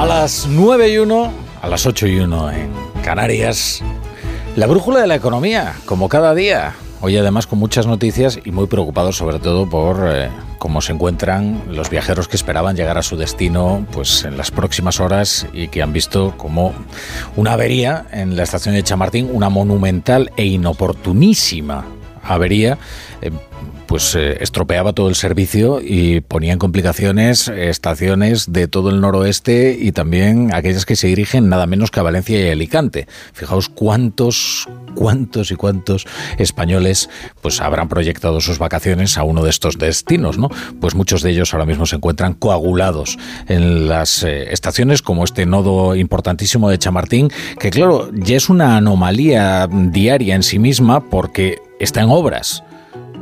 A las 9 y 1, a las 8 y 1 en Canarias, la brújula de la economía, como cada día. Hoy además con muchas noticias y muy preocupados sobre todo por eh, cómo se encuentran los viajeros que esperaban llegar a su destino pues en las próximas horas y que han visto como una avería en la estación de Chamartín, una monumental e inoportunísima avería. Eh, pues eh, estropeaba todo el servicio y ponía en complicaciones estaciones de todo el noroeste y también aquellas que se dirigen nada menos que a Valencia y Alicante. Fijaos cuántos, cuántos y cuántos españoles pues habrán proyectado sus vacaciones a uno de estos destinos, ¿no? Pues muchos de ellos ahora mismo se encuentran coagulados en las eh, estaciones como este nodo importantísimo de Chamartín, que claro, ya es una anomalía diaria en sí misma porque está en obras.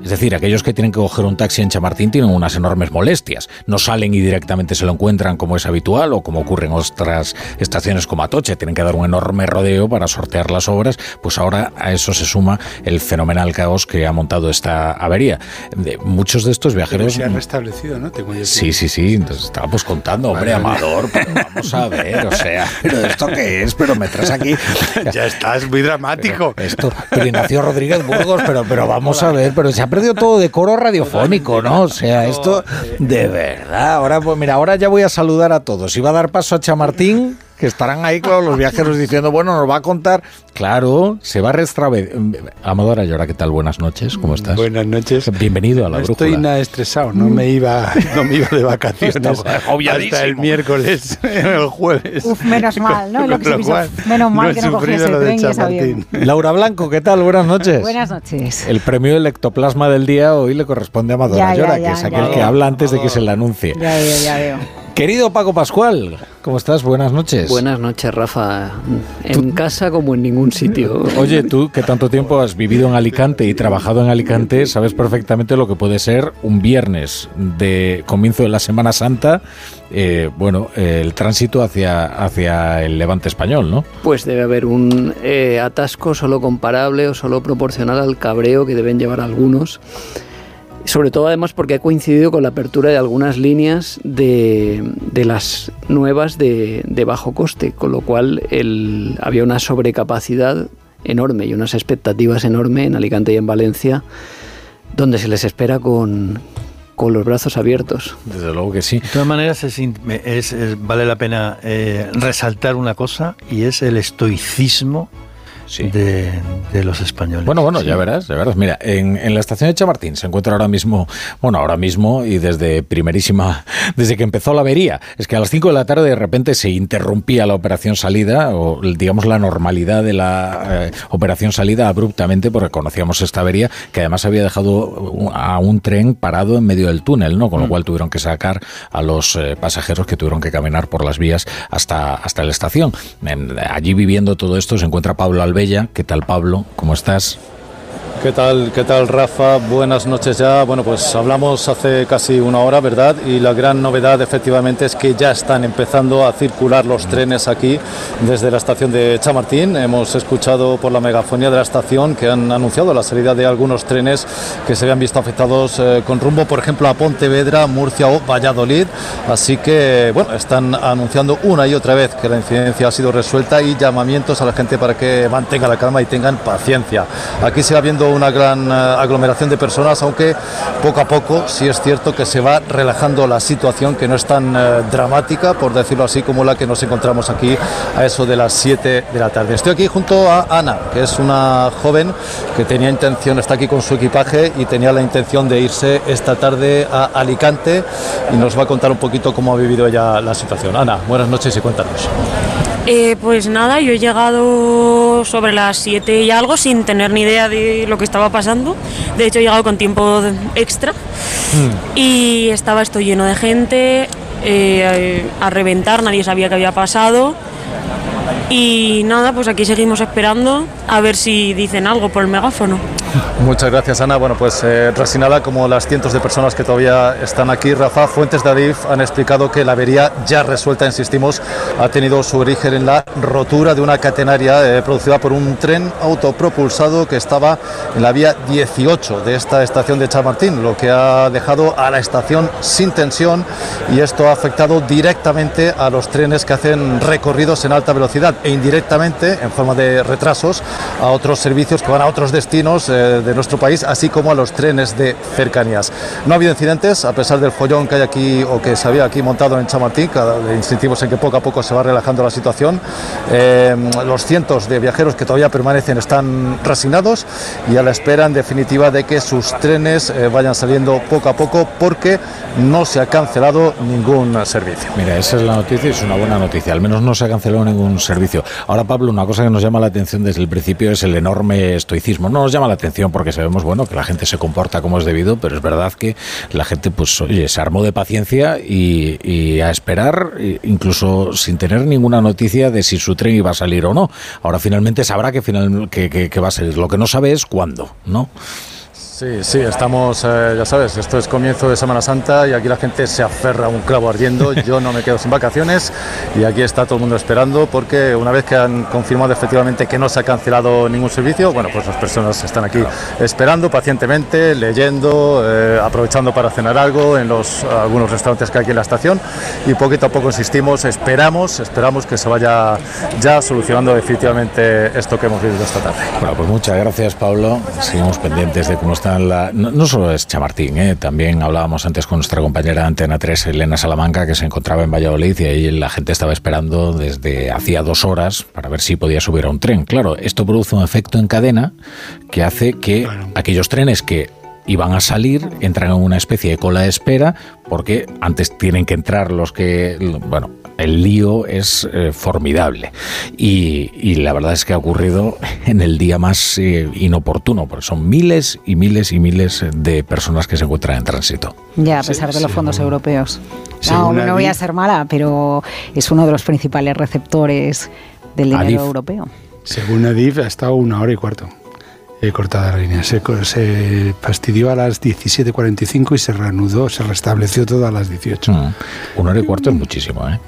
Es decir, aquellos que tienen que coger un taxi en Chamartín tienen unas enormes molestias. No salen y directamente se lo encuentran como es habitual o como ocurre en otras estaciones como Atoche. Tienen que dar un enorme rodeo para sortear las obras. Pues ahora a eso se suma el fenomenal caos que ha montado esta avería. De muchos de estos viajeros... se han restablecido, ¿no? Tengo sí, sí, sí. Entonces estábamos contando, hombre, Amador, vamos a ver, o sea, ¿pero esto qué es? Pero me traes aquí... ya estás muy dramático. Pero esto, pero Ignacio Rodríguez Burgos, pero, pero vamos a ver, pero se ha perdido todo decoro radiofónico, ¿no? O sea, esto de verdad. Ahora, pues mira, ahora ya voy a saludar a todos. Iba a dar paso a Chamartín que estarán ahí, con los viajeros diciendo, bueno, nos va a contar. Claro, se va a restraver. Amador Ayora, ¿qué tal? Buenas noches, ¿cómo estás? Buenas noches. Bienvenido a la no brújula. Estoy nada estresado, no me iba, no me iba de vacaciones hasta el miércoles, el jueves. Uf, menos mal, ¿no? Lo que se cual, menos mal no que no cogías el tren y Laura Blanco, ¿qué tal? Buenas noches. Buenas noches. El premio del ectoplasma del día hoy le corresponde a Amador Ayora, que es aquel que habla antes de que se le anuncie. Ya veo, ya veo. Querido Paco Pascual, ¿cómo estás? Buenas noches. Buenas noches, Rafa. En casa como en ningún sitio. Oye, tú que tanto tiempo has vivido en Alicante y trabajado en Alicante, sabes perfectamente lo que puede ser un viernes de comienzo de la Semana Santa, eh, bueno, el tránsito hacia, hacia el levante español, ¿no? Pues debe haber un eh, atasco solo comparable o solo proporcional al cabreo que deben llevar algunos sobre todo además porque ha coincidido con la apertura de algunas líneas de, las nuevas de, bajo coste, con lo cual el, había una sobrecapacidad enorme y unas expectativas enormes en Alicante y en Valencia, donde se les espera con, los brazos abiertos. Desde luego que sí. De todas maneras, es, vale la pena eh, resaltar una cosa y es el estoicismo de, los españoles. Bueno, bueno, ya verás, ya verás. Mira, en, la estación de Chamartín se encuentra ahora mismo, bueno, ahora mismo y desde primerísima, desde que empezó la avería, es que a las 5 de la tarde de repente se interrumpía la operación salida, o digamos la normalidad de la eh, operación salida abruptamente, porque conocíamos esta avería, que además había dejado a un tren parado en medio del túnel, ¿no? Con lo mm. cual tuvieron que sacar a los eh, pasajeros que tuvieron que caminar por las vías hasta, hasta la estación. allí viviendo todo esto se encuentra Pablo Alberto Bella. ¿Qué tal, Pablo? ¿Cómo estás? ¿Qué tal, qué tal Rafa? Buenas noches ya. Bueno, pues hablamos hace casi una hora, ¿verdad? Y la gran novedad efectivamente es que ya están empezando a circular los trenes aquí desde la estación de Chamartín. Hemos escuchado por la megafonía de la estación que han anunciado la salida de algunos trenes que se habían visto afectados eh, con rumbo, por ejemplo, a Pontevedra, Murcia o Valladolid. Así que, bueno, están anunciando una y otra vez que la incidencia ha sido resuelta y llamamientos a la gente para que mantenga la calma y tengan paciencia. Aquí se va viendo una gran eh, aglomeración de personas, aunque poco a poco sí es cierto que se va relajando la situación, que no es tan eh, dramática, por decirlo así, como la que nos encontramos aquí a eso de las 7 de la tarde. Estoy aquí junto a Ana, que es una joven que tenía intención, está aquí con su equipaje y tenía la intención de irse esta tarde a Alicante y nos va a contar un poquito cómo ha vivido ella la situación. Ana, buenas noches y cuéntanos. Eh, pues nada, yo he llegado sobre las 7 y algo sin tener ni idea de lo que estaba pasando. De hecho, he llegado con tiempo extra mm. y estaba esto lleno de gente, eh, a reventar, nadie sabía qué había pasado. Y nada, pues aquí seguimos esperando a ver si dicen algo por el megáfono. Muchas gracias, Ana. Bueno, pues eh, resignada como las cientos de personas que todavía están aquí, Rafa, fuentes de Adif han explicado que la avería ya resuelta, insistimos, ha tenido su origen en la rotura de una catenaria eh, producida por un tren autopropulsado que estaba en la vía 18 de esta estación de Chamartín, lo que ha dejado a la estación sin tensión y esto ha afectado directamente a los trenes que hacen recorridos en alta velocidad e indirectamente, en forma de retrasos, a otros servicios que van a otros destinos eh, de nuestro país, así como a los trenes de cercanías. No ha habido incidentes, a pesar del follón que hay aquí o que se había aquí montado en Chamartín, insistimos en que poco a poco se va relajando la situación. Eh, los cientos de viajeros que todavía permanecen están resignados y a la espera, en definitiva, de que sus trenes eh, vayan saliendo poco a poco porque no se ha cancelado ningún servicio. Mira, esa es la noticia y es una buena noticia. Al menos no se ha cancelado ningún servicio. Ahora, Pablo, una cosa que nos llama la atención desde el principio es el enorme estoicismo. No nos llama la atención porque sabemos, bueno, que la gente se comporta como es debido, pero es verdad que la gente, pues, oye, se armó de paciencia y, a esperar, incluso sin tener ninguna noticia de si su tren iba a salir o no. Ahora finalmente sabrá que, final, que va a salir. Lo que no sabe es cuándo, ¿no? Sí, sí, estamos, eh, ya sabes, esto es comienzo de Semana Santa y aquí la gente se aferra a un clavo ardiendo. Yo no me quedo sin vacaciones y aquí está todo el mundo esperando porque una vez que han confirmado efectivamente que no se ha cancelado ningún servicio, bueno, pues las personas están aquí esperando pacientemente, leyendo, eh, aprovechando para cenar algo en los algunos restaurantes que hay aquí en la estación y poquito a poco insistimos, esperamos, esperamos que se vaya ya solucionando definitivamente esto que hemos vivido esta tarde. Bueno, pues muchas gracias, Pablo. Seguimos pendientes de cómo está no, solo es Chamartín, ¿eh? también hablábamos antes con nuestra compañera Antena 3, Elena Salamanca, que se encontraba en Valladolid y ahí la gente estaba esperando desde hacía dos horas para ver si podía subir a un tren. Claro, esto produce un efecto en cadena que hace que aquellos trenes que iban a salir, entran en una especie de cola de espera, porque antes tienen que entrar los que, bueno, el lío es eh, formidable. Y, la verdad es que ha ocurrido en el día más eh, inoportuno, porque son miles y miles y miles de personas que se encuentran en tránsito. Ya, a pesar de los fondos europeos. No, no voy a ser mala, pero es uno de los principales receptores del dinero europeo. Según Adif, ha estado una hora y cuarto cortada la línea. Se, se, fastidió a las 17.45 y se reanudó, se restableció todo a las 18. Mm. Una hora y cuarto es muchísimo, ¿eh?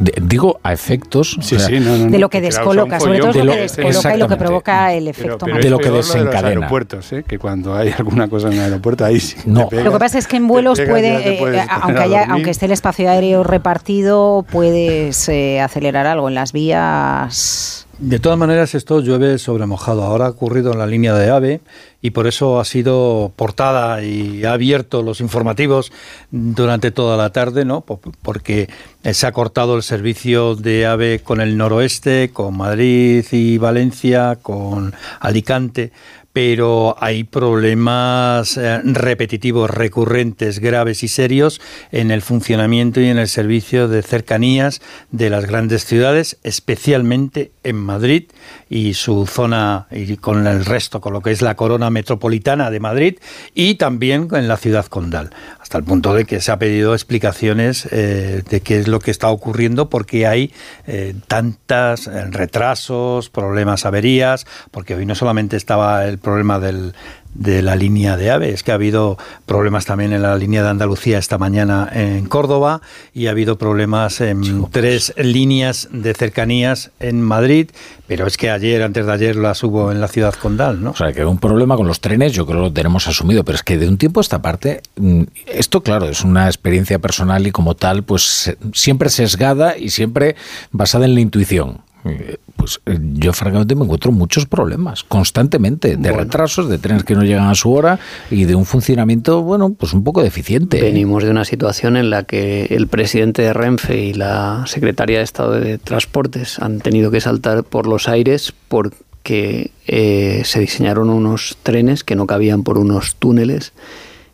Digo a efectos de lo que descoloca, sobre todo de lo que descoloca y lo que provoca el efecto de lo que desencadena. De aeropuertos, ¿eh? que cuando hay alguna cosa en el aeropuerto ahí sí no. lo que pasa es que en vuelos puede, eh, aunque haya, aunque esté el espacio aéreo repartido, puedes eh, acelerar algo en las vías de todas maneras, esto llueve sobre mojado. Ahora ha ocurrido en la línea de AVE y por eso ha sido portada y ha abierto los informativos durante toda la tarde, ¿no? Porque se ha cortado el servicio de AVE con el noroeste, con Madrid y Valencia, con Alicante pero hay problemas eh, repetitivos, recurrentes, graves y serios en el funcionamiento y en el servicio de cercanías de las grandes ciudades, especialmente en Madrid y su zona y con el resto, con lo que es la corona metropolitana de Madrid y también en la ciudad condal, hasta el punto de que se ha pedido explicaciones eh, de qué es lo que está ocurriendo, porque hay eh, tantas retrasos, problemas, averías, porque hoy no solamente estaba el problema del, de la línea de AVE. Es que ha habido problemas también en la línea de Andalucía esta mañana en Córdoba y ha habido problemas en tres líneas de cercanías en Madrid, pero es que ayer, antes de ayer, las hubo en la ciudad condal, ¿no? O sea, que un problema con los trenes yo creo que lo tenemos asumido, pero es que de un tiempo a esta parte, mm, esto claro, es una experiencia personal y como tal, pues siempre sesgada y siempre basada en la intuición. Eh, pues eh, yo francamente me encuentro muchos problemas constantemente de retrasos, de trenes que no llegan a su hora y de un funcionamiento, bueno, pues un poco deficiente. ¿eh? Venimos de una situación en la que el presidente de Renfe y la secretaria de Estado de Transportes han tenido que saltar por los aires porque se diseñaron unos trenes que no cabían por unos túneles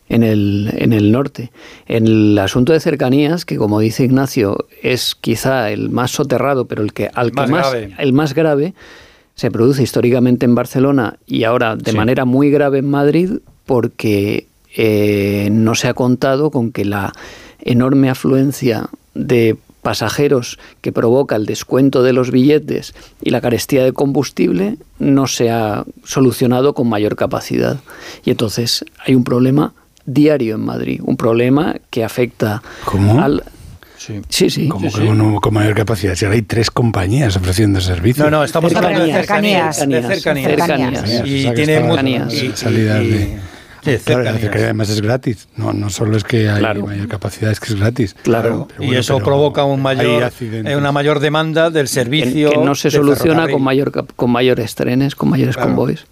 en el, en el norte. En el asunto de cercanías, que como dice Ignacio, es quizá el más soterrado, pero el que al más, más el más grave, se produce históricamente en Barcelona y ahora de manera muy grave en Madrid, porque eh, no se ha contado con que la enorme afluencia de pasajeros que provoca el descuento de los billetes y la carestía de combustible no se ha solucionado con mayor capacidad. Y entonces hay un problema diario en Madrid, un problema que afecta al... Sí, sí. sí como con mayor capacidad. Si ahora hay tres compañías ofreciendo servicios. No, no, estamos hablando de cercanías. De cercanías. Y tiene salidas de claro, además es gratis. No, no solo es que hay mayor capacidad, es que es gratis. Claro. y eso provoca un mayor, eh, una mayor demanda del servicio. Que, no se soluciona con, mayor, con mayores trenes, con mayores convoys.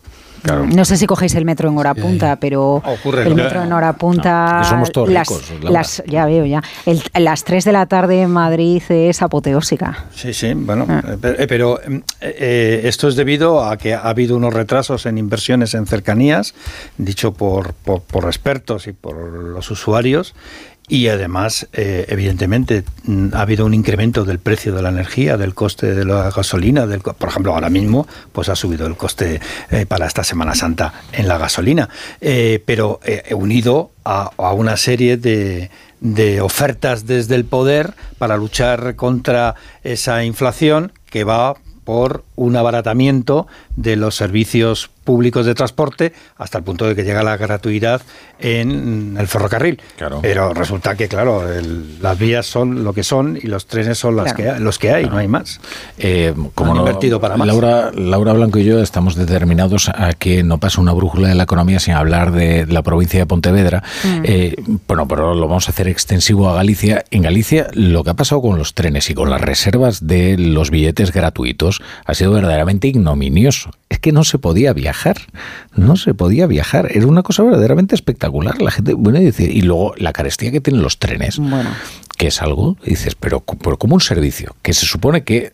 No sé si cogéis el metro en hora punta, pero el metro en hora punta. somos todos las, las, ya veo, ya. las 3 de la tarde en Madrid es apoteósica. Sí, sí, bueno, ah. eh, pero eh, esto es debido a que ha habido unos retrasos en inversiones en cercanías, dicho por, por, por expertos y por los usuarios, y además, eh, evidentemente, mm, ha habido un incremento del precio de la energía, del coste de la gasolina. Del, por ejemplo, ahora mismo pues ha subido el coste eh, para esta Semana Santa en la gasolina. Eh, pero unido a, a, una serie de, de ofertas desde el poder para luchar contra esa inflación que va por un abaratamiento de los servicios públicos de transporte hasta el punto de que llega la gratuidad en el ferrocarril. Pero resulta que, claro, las vías son lo que son y los trenes son las que, los que hay, no hay más. Eh, como no, invertido para más. Laura, Laura Blanco y yo estamos determinados a que no pase una brújula de la economía sin hablar de la provincia de Pontevedra. Mm. Eh, bueno, pero lo vamos a hacer extensivo a Galicia. En Galicia, lo que ha pasado con los trenes y con las reservas de los billetes gratuitos ha sido verdaderamente ignominioso. Es que no se podía viajar, no se podía viajar. Era una cosa verdaderamente espectacular. La gente, bueno, y, y luego la carestía que tienen los trenes. Bueno que es algo, dices, pero, pero como un servicio, que se supone que,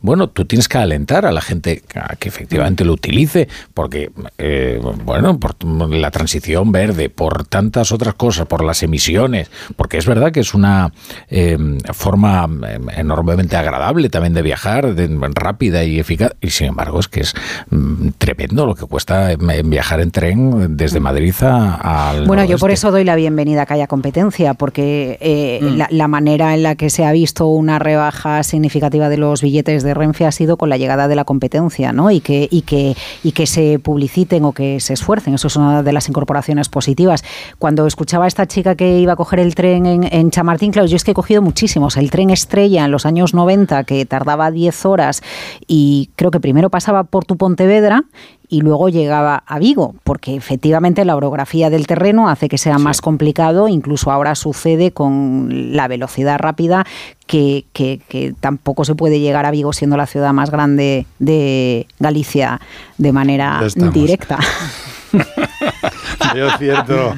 bueno, tú tienes que alentar a la gente a que efectivamente lo utilice, porque, eh, bueno, por la transición verde, por tantas otras cosas, por las emisiones, porque es verdad que es una em, forma em, enormemente agradable también de viajar, rápida y eficaz, y sin embargo es que es mm, tremendo lo que cuesta em, viajar en tren desde Madrid a... Bueno, yo por eso doy la bienvenida a que haya competencia, porque eh, mm. la, la manera en la que se ha visto una rebaja significativa de los billetes de Renfe ha sido con la llegada de la competencia, ¿no? Y que, y que, y que se publiciten o que se esfuercen. Eso es una de las incorporaciones positivas. Cuando escuchaba a esta chica que iba a coger el tren en, Chamartín, claro, yo es que he cogido muchísimos. El tren estrella en los años 90, que tardaba 10 horas y creo que primero pasaba por tu Pontevedra y luego llegaba a Vigo, porque efectivamente la orografía del terreno hace que sea más complicado, incluso ahora sucede con la velocidad rápida que, que, que, tampoco se puede llegar a Vigo siendo la ciudad más grande de Galicia de manera directa. Yo cierto,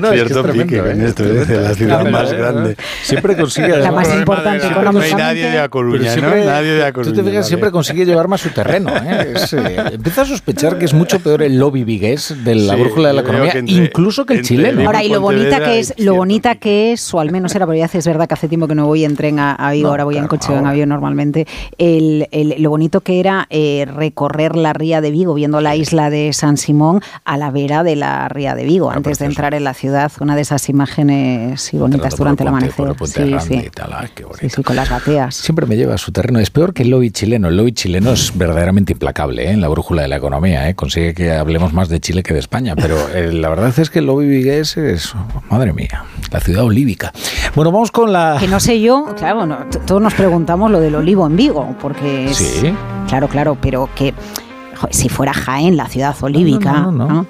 no, cierto es pique en ¿eh? esto, es ¿eh? la ciudad más grande. Siempre consigue... La más importante. No hay nadie de A Coruña, siempre, ¿no? Nadie de A Coruña. Tú te fijas, siempre consigue llevar más su terreno. ¿eh? eh, empieza a sospechar que es mucho peor el lobby vigués de la brújula de la economía, incluso que el chileno. Ahora, y lo bonita que es, lo bonita que es, o al menos era, porque ya es verdad que hace tiempo que no voy en tren a, a Vigo, ahora voy en coche o en avión normalmente, el, el, lo bonito que era recorrer la ría de Vigo, viendo la isla de San Simón a la vera de la ría de Vigo, antes de entrar en la ciudad, una de esas imágenes y bonitas durante el amanecer. Sí, sí. sí, con las bateas. Siempre me lleva a su terreno. Es peor que el lobby chileno. El lobby chileno es verdaderamente implacable ¿eh? en la brújula de la economía. ¿eh? Consigue que hablemos más de Chile que de España. Pero eh, la verdad es que el lobby vigués es, madre mía, la ciudad olívica. Bueno, vamos con la... Que no sé yo, claro, todos nos preguntamos lo del olivo en Vigo, porque es... Sí. Claro, claro, pero que si fuera Jaén, la ciudad olívica, no, no,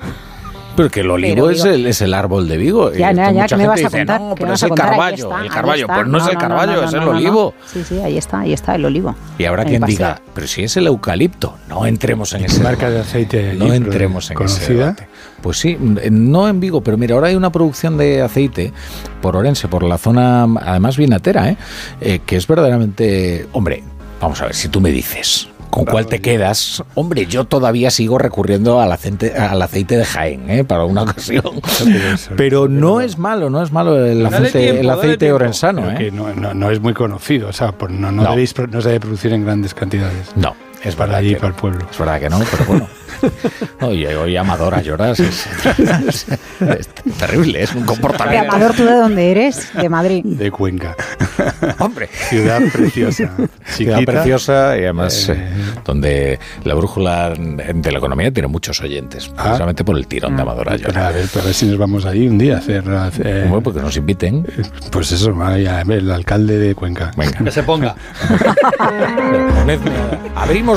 pero que el olivo es, el, es el árbol de Vigo. Ya, ya, ya, que me vas a contar. No, pero es el carballo. El carballo, pues no, es el carballo, es el olivo. Sí, sí, ahí está, ahí está el olivo. Y habrá quien diga, pero si es el eucalipto, no entremos en ese marca de aceite No entremos en conocida? ese debate. Pues sí, no en Vigo, pero mira, ahora hay una producción de aceite por Orense, por la zona, además vinatera, ¿eh? eh que es verdaderamente, hombre, vamos a ver, si tú me dices, ¿Con cuál te quedas? Hombre, yo todavía sigo recurriendo al aceite, al aceite de Jaén, ¿eh? para una ocasión. Pero no es malo, no es malo el aceite, el aceite orensano. ¿eh? no, no, es muy conocido, o sea, no, no, Debéis, no se debe producir en grandes cantidades. No, Es para allí, que para el pueblo. Es verdad que no, pero bueno. Oye, hoy Amador a llorar es, es- es terrible, es un De comportamiento. Amador, ¿tú de dónde eres? De Madrid. De Cuenca. Hombre, Ciudad preciosa. ciudad Chiquita. preciosa y además Eh. eh, donde la brújula de la economía tiene muchos oyentes, Ah. precisamente por el tirón de Amador a Pero a llorar. ver, a ver si nos vamos ahí un día a hacer. a hacer- Bueno, porque nos inviten. pues eso, el alcalde de Cuenca. Venga. Que se ponga. Ponedme-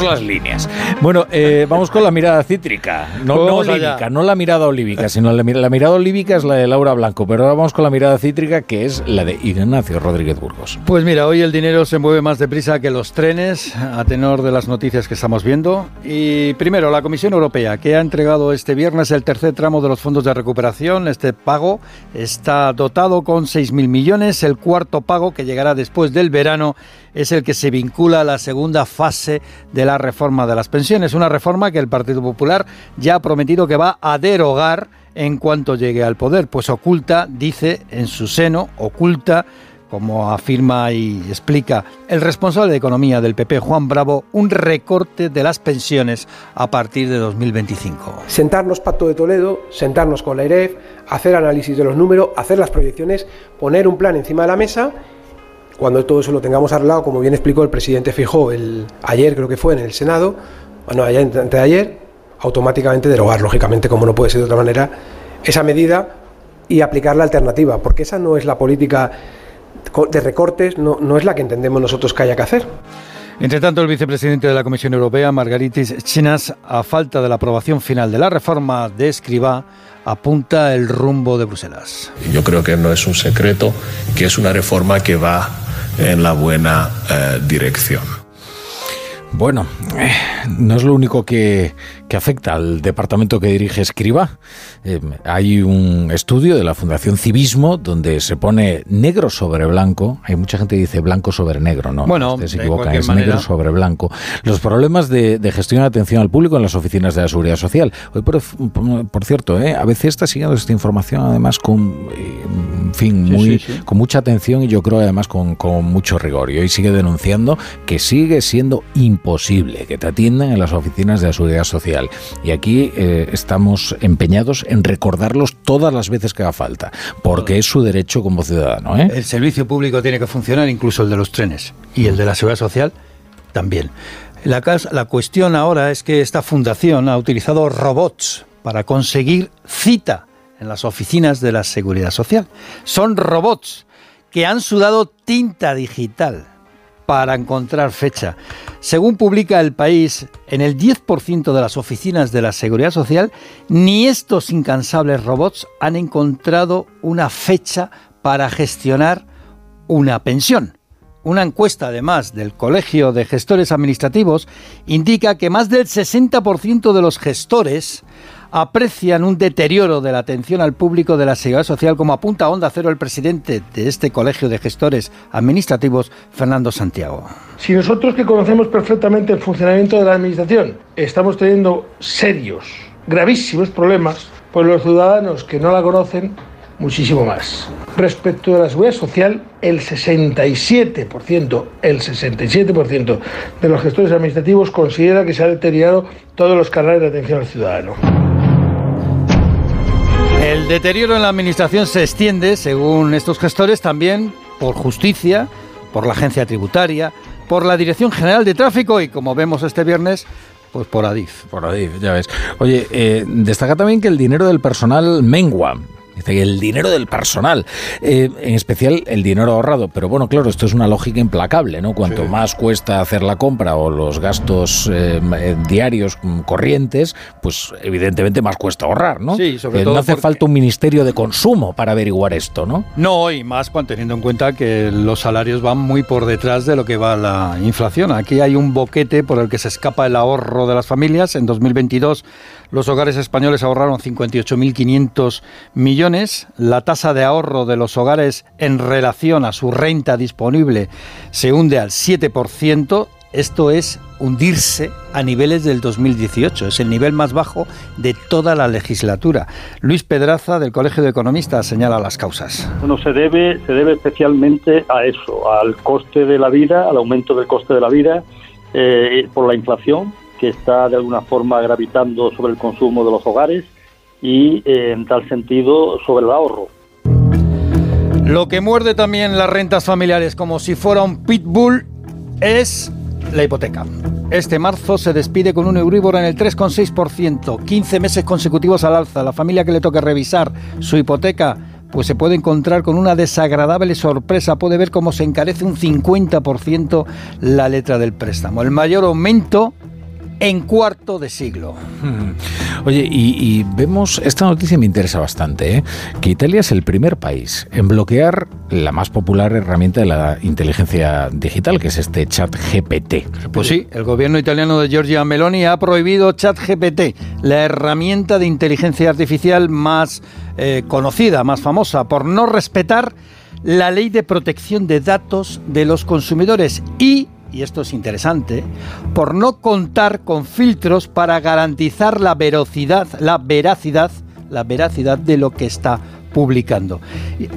Las líneas. Bueno, eh, vamos con la mirada cítrica. No, no allá. olívica, no la mirada olívica, sino la, mi- la mirada olívica es la de Laura Blanco. Pero ahora vamos con la mirada cítrica, que es la de Ignacio Rodríguez Burgos. Pues mira, hoy el dinero se mueve más deprisa que los trenes, a tenor de las noticias que estamos viendo. Y primero, la Comisión Europea, que ha entregado este viernes el tercer tramo de los fondos de recuperación. Este pago está dotado con 6.000 millones. El cuarto pago, que llegará después del verano, es el que se vincula a la segunda fase de la reforma de las pensiones. Una reforma que el Partido Popular ya ha prometido que va a derogar en cuanto llegue al poder, pues oculta, dice en su seno, oculta como afirma y explica el responsable de Economía del PP, Juan Bravo, un recorte de las pensiones a partir de 2025. sentarnos Pacto de Toledo, sentarnos con la IREF, hacer análisis de los números, hacer las proyecciones, poner un plan encima de la mesa. Cuando todo eso lo tengamos arreglado, como bien explicó el presidente Fijó el, ayer, creo que fue en el Senado, bueno, ayer, antes de ayer, automáticamente derogar, lógicamente, como no puede ser de otra manera, esa medida y aplicar la alternativa, porque esa no es la política de recortes, no, no es la que entendemos nosotros que haya que hacer. Entre tanto, el vicepresidente de la Comisión Europea, Margaritis Chinas, a falta de la aprobación final de la reforma de Escribá, apunta el rumbo de Bruselas. Yo creo que no es un secreto que es una reforma que va en la buena eh, dirección. Bueno, eh, no es lo único que, que afecta al departamento que dirige Escriba. Eh, hay un estudio de la Fundación Civismo donde se pone negro sobre blanco. Hay mucha gente que dice blanco sobre negro, ¿no? Bueno, se de equivoca, cualquier es manera. negro sobre blanco. Los problemas de, de gestión y atención al público en las oficinas de la Seguridad Social. Hoy, por, por cierto, eh, a veces está siguiendo esta información además con, eh, en fin, Sí, muy, sí, sí. con mucha atención y yo creo además con, con mucho rigor. Y hoy sigue denunciando que sigue siendo imposible que te atiendan en las oficinas de la Seguridad Social. Y aquí eh, estamos empeñados en recordarlos todas las veces que haga falta, porque es su derecho como ciudadano. ¿eh? El servicio público tiene que funcionar, incluso el de los trenes y el de la seguridad social también. La, cuestión ahora es que esta fundación ha utilizado robots para conseguir cita en las oficinas de la seguridad social. Son robots que han sudado tinta digital para encontrar fecha. Según publica el país, en el 10% de las oficinas de la Seguridad Social, ni estos incansables robots han encontrado una fecha para gestionar una pensión. Una encuesta, además, del Colegio de Gestores Administrativos indica que más del 60% de los gestores aprecian un deterioro de la atención al público de la seguridad social, como apunta a Onda Cero el presidente de este Colegio de Gestores Administrativos, Fernando Santiago. Si nosotros que conocemos perfectamente el funcionamiento de la Administración estamos teniendo serios, gravísimos problemas, pues los ciudadanos que no la conocen, muchísimo más. Respecto de la seguridad social, el 67%, el 67% de los gestores administrativos considera que se ha deteriorado todos los canales de atención al ciudadano. El deterioro en la administración se extiende, según estos gestores, también por justicia, por la agencia tributaria, por la Dirección General de Tráfico y, como vemos este viernes, pues por Adif. Por Adif, ya ves. Oye, eh, destaca también que el dinero del personal mengua. El dinero del personal, eh, en especial el dinero ahorrado. Pero bueno, claro, esto es una lógica implacable, ¿no? Cuanto más cuesta hacer la compra o los gastos eh, eh, diarios mm, corrientes, pues evidentemente más cuesta ahorrar, ¿no? Sí, sobre Eh, todo no hace porque- falta un ministerio de consumo para averiguar esto, ¿no? No, y más cuando teniendo en cuenta que los salarios van muy por detrás de lo que va la inflación. Aquí hay un boquete por el que se escapa el ahorro de las familias. En 2022 los hogares españoles ahorraron 58.500 millones. La tasa de ahorro de los hogares en relación a su renta disponible se hunde al 7%. Esto es hundirse a niveles del 2018. Es el nivel más bajo de toda la legislatura. Luis Pedraza, del Colegio de Economistas, señala las causas. Bueno, se debe, se debe especialmente a eso, al coste de la vida, al aumento del coste de la vida eh, por la inflación que está de alguna forma gravitando sobre el consumo de los hogares y eh, en tal sentido sobre el ahorro. Lo que muerde también las rentas familiares como si fuera un pitbull es la hipoteca. Este marzo se despide con un Euribor en el 3,6%, 15 meses consecutivos al alza. La familia que le toque revisar su hipoteca pues se puede encontrar con una desagradable sorpresa. Puede ver cómo se encarece un 50% la letra del préstamo. El mayor aumento en cuarto de siglo. Oye, y, vemos, esta noticia me interesa bastante, ¿eh? que Italia es el primer país en bloquear la más popular herramienta de la inteligencia digital, que es este chat GPT. Pues sí, el gobierno italiano de Giorgia Meloni ha prohibido chat GPT, la herramienta de inteligencia artificial más eh, conocida, más famosa, por no respetar la ley de protección de datos de los consumidores y y esto es interesante, por no contar con filtros para garantizar la veracidad, la veracidad, la veracidad de lo que está publicando.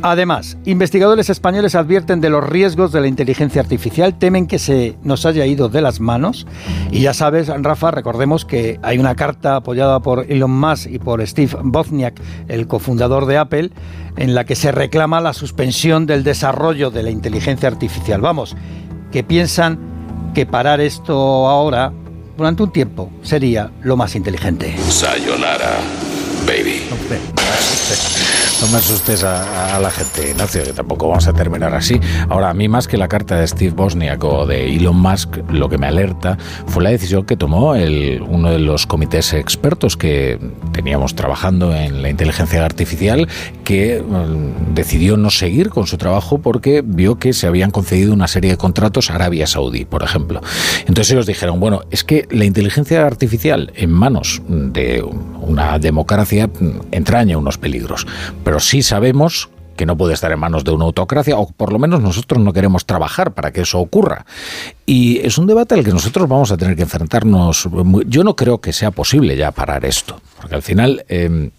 Además, investigadores españoles advierten de los riesgos de la inteligencia artificial, temen que se nos haya ido de las manos. Y ya sabes, Rafa, recordemos que hay una carta apoyada por Elon Musk y por Steve Wozniak, el cofundador de Apple, en la que se reclama la suspensión del desarrollo de la inteligencia artificial. Vamos, que piensan que parar esto ahora, durante un tiempo, sería lo más inteligente. Sayonara, baby. No me asustes a, la gente, Ignacio, que tampoco vamos a terminar así. Ahora, a mí más que la carta de Steve Bosniak o de Elon Musk, lo que me alerta fue la decisión que tomó el, uno de los comités expertos que teníamos trabajando en la inteligencia artificial, que mm, decidió no seguir con su trabajo porque vio que se habían concedido una serie de contratos a Arabia Saudí, por ejemplo. Entonces ellos dijeron, bueno, es que la inteligencia artificial en manos de una democracia mm, entraña unos peligros sí sabemos que no puede estar en manos de una autocracia, o por lo menos nosotros no queremos trabajar para que eso ocurra. Y es un debate al que nosotros vamos a tener que enfrentarnos. Yo no creo que sea posible ya parar esto, porque al final, em,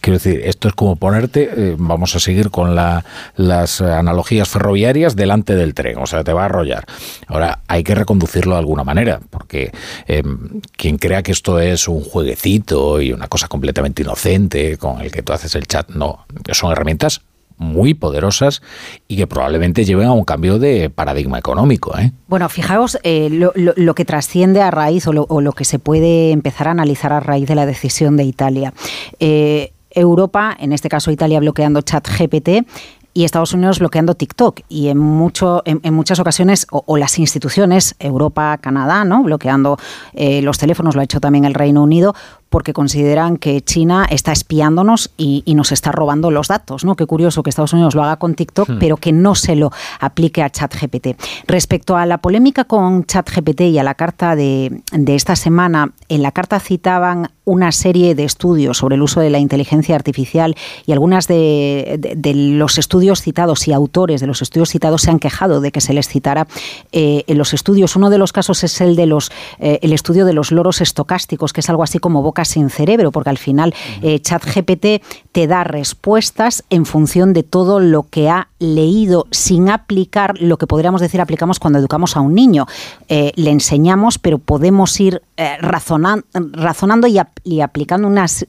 quiero decir, esto es como ponerte, eh, vamos a seguir con las analogías ferroviarias delante del tren, o sea, te va a arrollar. Ahora, hay que reconducirlo de alguna manera, porque em, quien crea que esto es un jueguecito y una cosa completamente inocente con el que tú haces el chat, no, son herramientas muy poderosas y que probablemente lleven a un cambio de paradigma económico. ¿eh? Bueno, fijaos eh, lo, que trasciende a raíz o lo, que se puede empezar a analizar a raíz de la decisión de Italia. Eh, Europa, en este caso Italia bloqueando ChatGPT, y Estados Unidos bloqueando TikTok y en mucho en, muchas ocasiones o, las instituciones Europa Canadá no bloqueando los teléfonos lo ha hecho también el Reino Unido porque consideran que China está espiándonos y, nos está robando los datos. ¿no? Qué curioso que Estados Unidos lo haga con TikTok, hmm. pero que no se lo aplique a ChatGPT. Respecto a la polémica con ChatGPT y a la carta de, esta semana, en la carta citaban una serie de estudios sobre el uso de la inteligencia artificial y algunas de, los estudios citados y autores de los estudios citados se han quejado de que se les citara eh, en los estudios. Uno de los casos es el de los eh, el estudio de los loros estocásticos, que es algo así como sin cerebro, porque al final eh, ChatGPT te da respuestas en función de todo lo que ha leído sin aplicar lo que podríamos decir aplicamos cuando educamos a un niño. Eh, le enseñamos, pero podemos ir eh, razonando y, aplicando unas,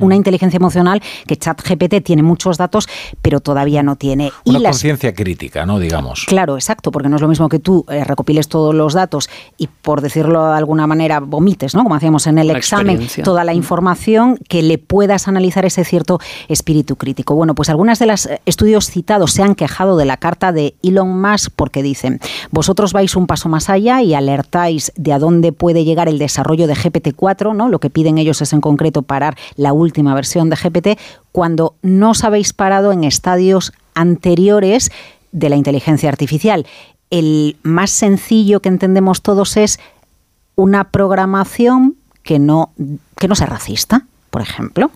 una inteligencia emocional que ChatGPT tiene muchos datos, pero todavía no tiene. Una conciencia crítica, ¿no? Digamos. Claro, exacto, porque no es lo mismo que tú recopiles todos los datos y, por decirlo de alguna manera, vomites, ¿no? Como hacíamos en el examen, toda la información que le puedas analizar ese cierto espíritu crítico. Bueno, pues algunas de los eh, estudios citados se han quejado de la carta de Elon Musk porque dicen, vosotros vais un paso más allá y alertáis de a dónde puede llegar el desarrollo de GPT-4, ¿no? Lo que piden ellos es en concreto parar la última versión de GPT cuando no os habéis parado en estadios anteriores de la inteligencia artificial. El más sencillo que entendemos todos es una programación que no, que no sea racista, por ejemplo.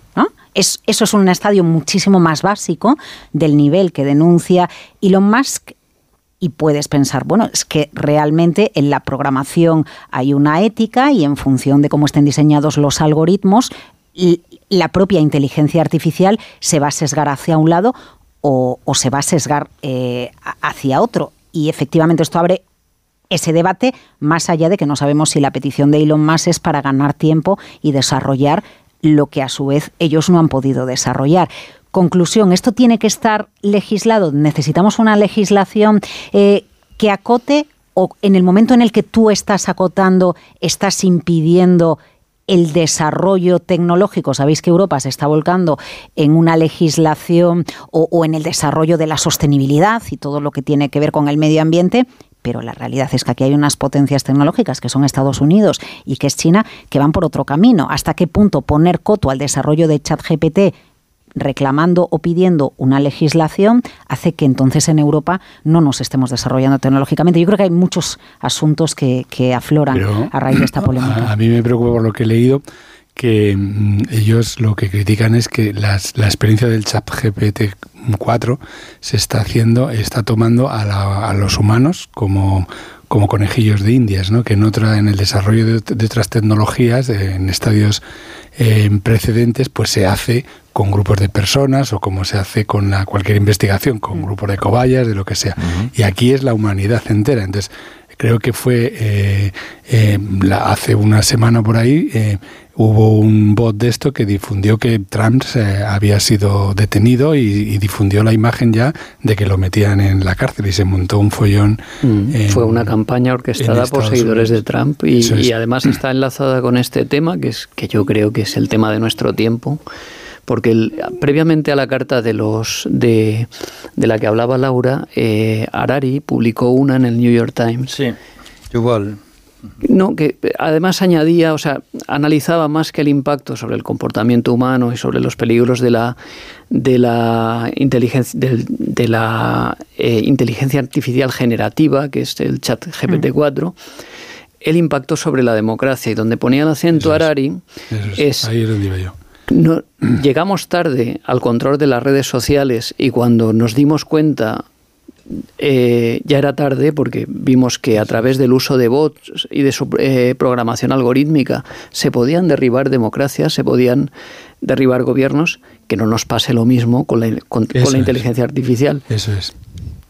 Es, eso es un estadio muchísimo más básico del nivel que denuncia Elon Musk y puedes pensar, bueno, es que realmente en la programación hay una ética y en función de cómo estén diseñados los algoritmos, la propia inteligencia artificial se va a sesgar hacia un lado o, se va a sesgar eh, hacia otro. Y efectivamente esto abre ese debate, más allá de que no sabemos si la petición de Elon Musk es para ganar tiempo y desarrollar lo que a su vez ellos no han podido desarrollar. Conclusión, esto tiene que estar legislado. Necesitamos una legislación eh, que acote o en el momento en el que tú estás acotando, estás impidiendo el desarrollo tecnológico. Sabéis que Europa se está volcando en una legislación o, o, en el desarrollo de la sostenibilidad y todo lo que tiene que ver con el medio ambiente. Pero la realidad es que aquí hay unas potencias tecnológicas que son Estados Unidos y que es China que van por otro camino. ¿Hasta qué punto poner coto al desarrollo de ChatGPT reclamando o pidiendo una legislación hace que entonces en Europa no nos estemos desarrollando tecnológicamente. Yo creo que hay muchos asuntos que, afloran a raíz de esta polémica. A, mí me preocupa por lo que he leído que mm, ellos lo que critican es que las, la experiencia del chat GPT 4 se está haciendo, está tomando a, los humanos como como conejillos de indias, ¿no? que en otra, en el desarrollo de, otras tecnologías, en estadios eh, precedentes, pues se hace con grupos de personas o como se hace con la, cualquier investigación, con mm. grupos de cobayas, de lo que sea. Y aquí es la humanidad entera. Entonces, creo que fue eh, eh, hace una semana por ahí, eh, hubo un bot de esto que difundió que Trump había sido detenido y, difundió la imagen ya de que lo metían en la cárcel y se montó un follón. Mm. Fue una campaña orquestada por seguidores de Trump y, y además está enlazada con este tema, que, es, que yo creo que es el tema de nuestro tiempo porque previamente a la carta de los de, la que hablaba Laura, eh, Harari publicó una en el New York Times. Sí, igual. No, que además añadía, o sea, analizaba más que el impacto sobre el comportamiento humano y sobre los peligros de la de la inteligencia de, la eh, inteligencia artificial generativa, que es el chat GPT-4. Mm. el impacto sobre la democracia y donde ponía el acento Harari es, ahí es donde iba yo no, llegamos tarde al control de las redes sociales y cuando nos dimos cuenta eh, ya era tarde porque vimos que a través del uso de bots y de su eh, programación algorítmica se podían derribar democracias, se podían derribar gobiernos, que no nos pase lo mismo con la, con la inteligencia artificial. Eso es.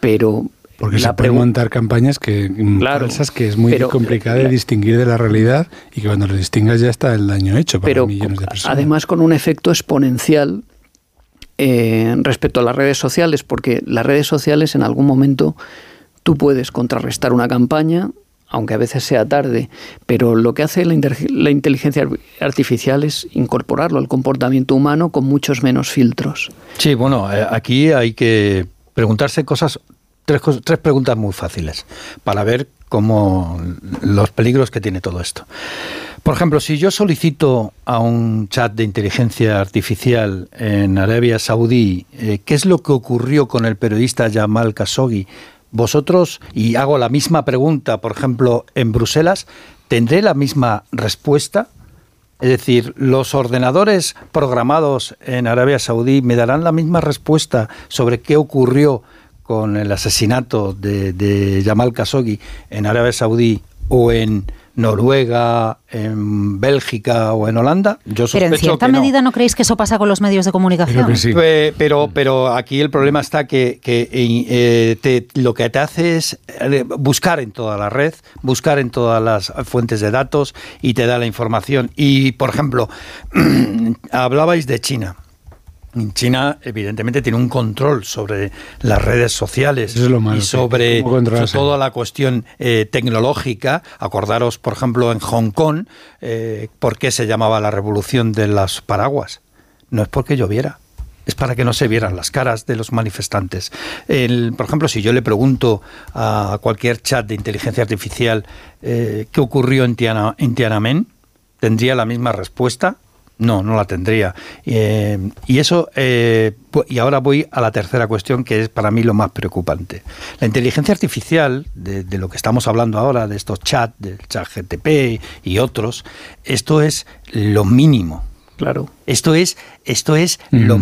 pero porque se pueden montar campañas que mm, falsas que es muy complicado de distinguir de la realidad y que cuando lo distingas ya está el daño hecho para millones de personas. Además con un efecto exponencial eh, respecto a las redes sociales, porque las redes sociales en algún momento tú puedes contrarrestar una campaña, aunque a veces sea tarde, pero lo que hace la, la inteligencia artificial es incorporarlo al comportamiento humano con muchos menos filtros. Sí, bueno, eh, aquí hay que preguntarse cosas Tres, tres preguntas muy fáciles para ver cómo los peligros que tiene todo esto. Por ejemplo, si yo solicito a un chat de inteligencia artificial en Arabia Saudí eh, qué es lo que ocurrió con el periodista Jamal Khashoggi, vosotros, y hago la misma pregunta, por ejemplo, en Bruselas, ¿tendré la misma respuesta? Es decir, los ordenadores programados en Arabia Saudí me darán la misma respuesta sobre qué ocurrió con el asesinato de, de Jamal Khashoggi en Arabia Saudí o en Noruega, en Bélgica o en Holanda. Yo pero en cierta medida no. creéis que eso pasa con los medios de comunicación. Pero, pero, aquí el problema está que, eh, lo que te hace es eh, buscar en toda la red, buscar en todas las fuentes de datos y te da la información. Y, por ejemplo, hablabais de China. China evidentemente tiene un control sobre las redes sociales y sobre, toda la cuestión eh, tecnológica. Acordaros, por ejemplo, en Hong Kong, eh, ¿por qué se llamaba la revolución de las paraguas? No es porque lloviera, es para que no se vieran las caras de los manifestantes. por ejemplo, si yo le pregunto a cualquier chat de inteligencia artificial eh, qué ocurrió en, en Tiananmen, tendría la misma respuesta no, no la tendría. Eh, y eso, eh, y ahora voy a la tercera cuestión, que es para mí lo más preocupante. La inteligencia artificial, de, lo que estamos hablando ahora, de estos chats, del chat GTP y otros, esto es lo mínimo. Claro. Esto es, esto es lo,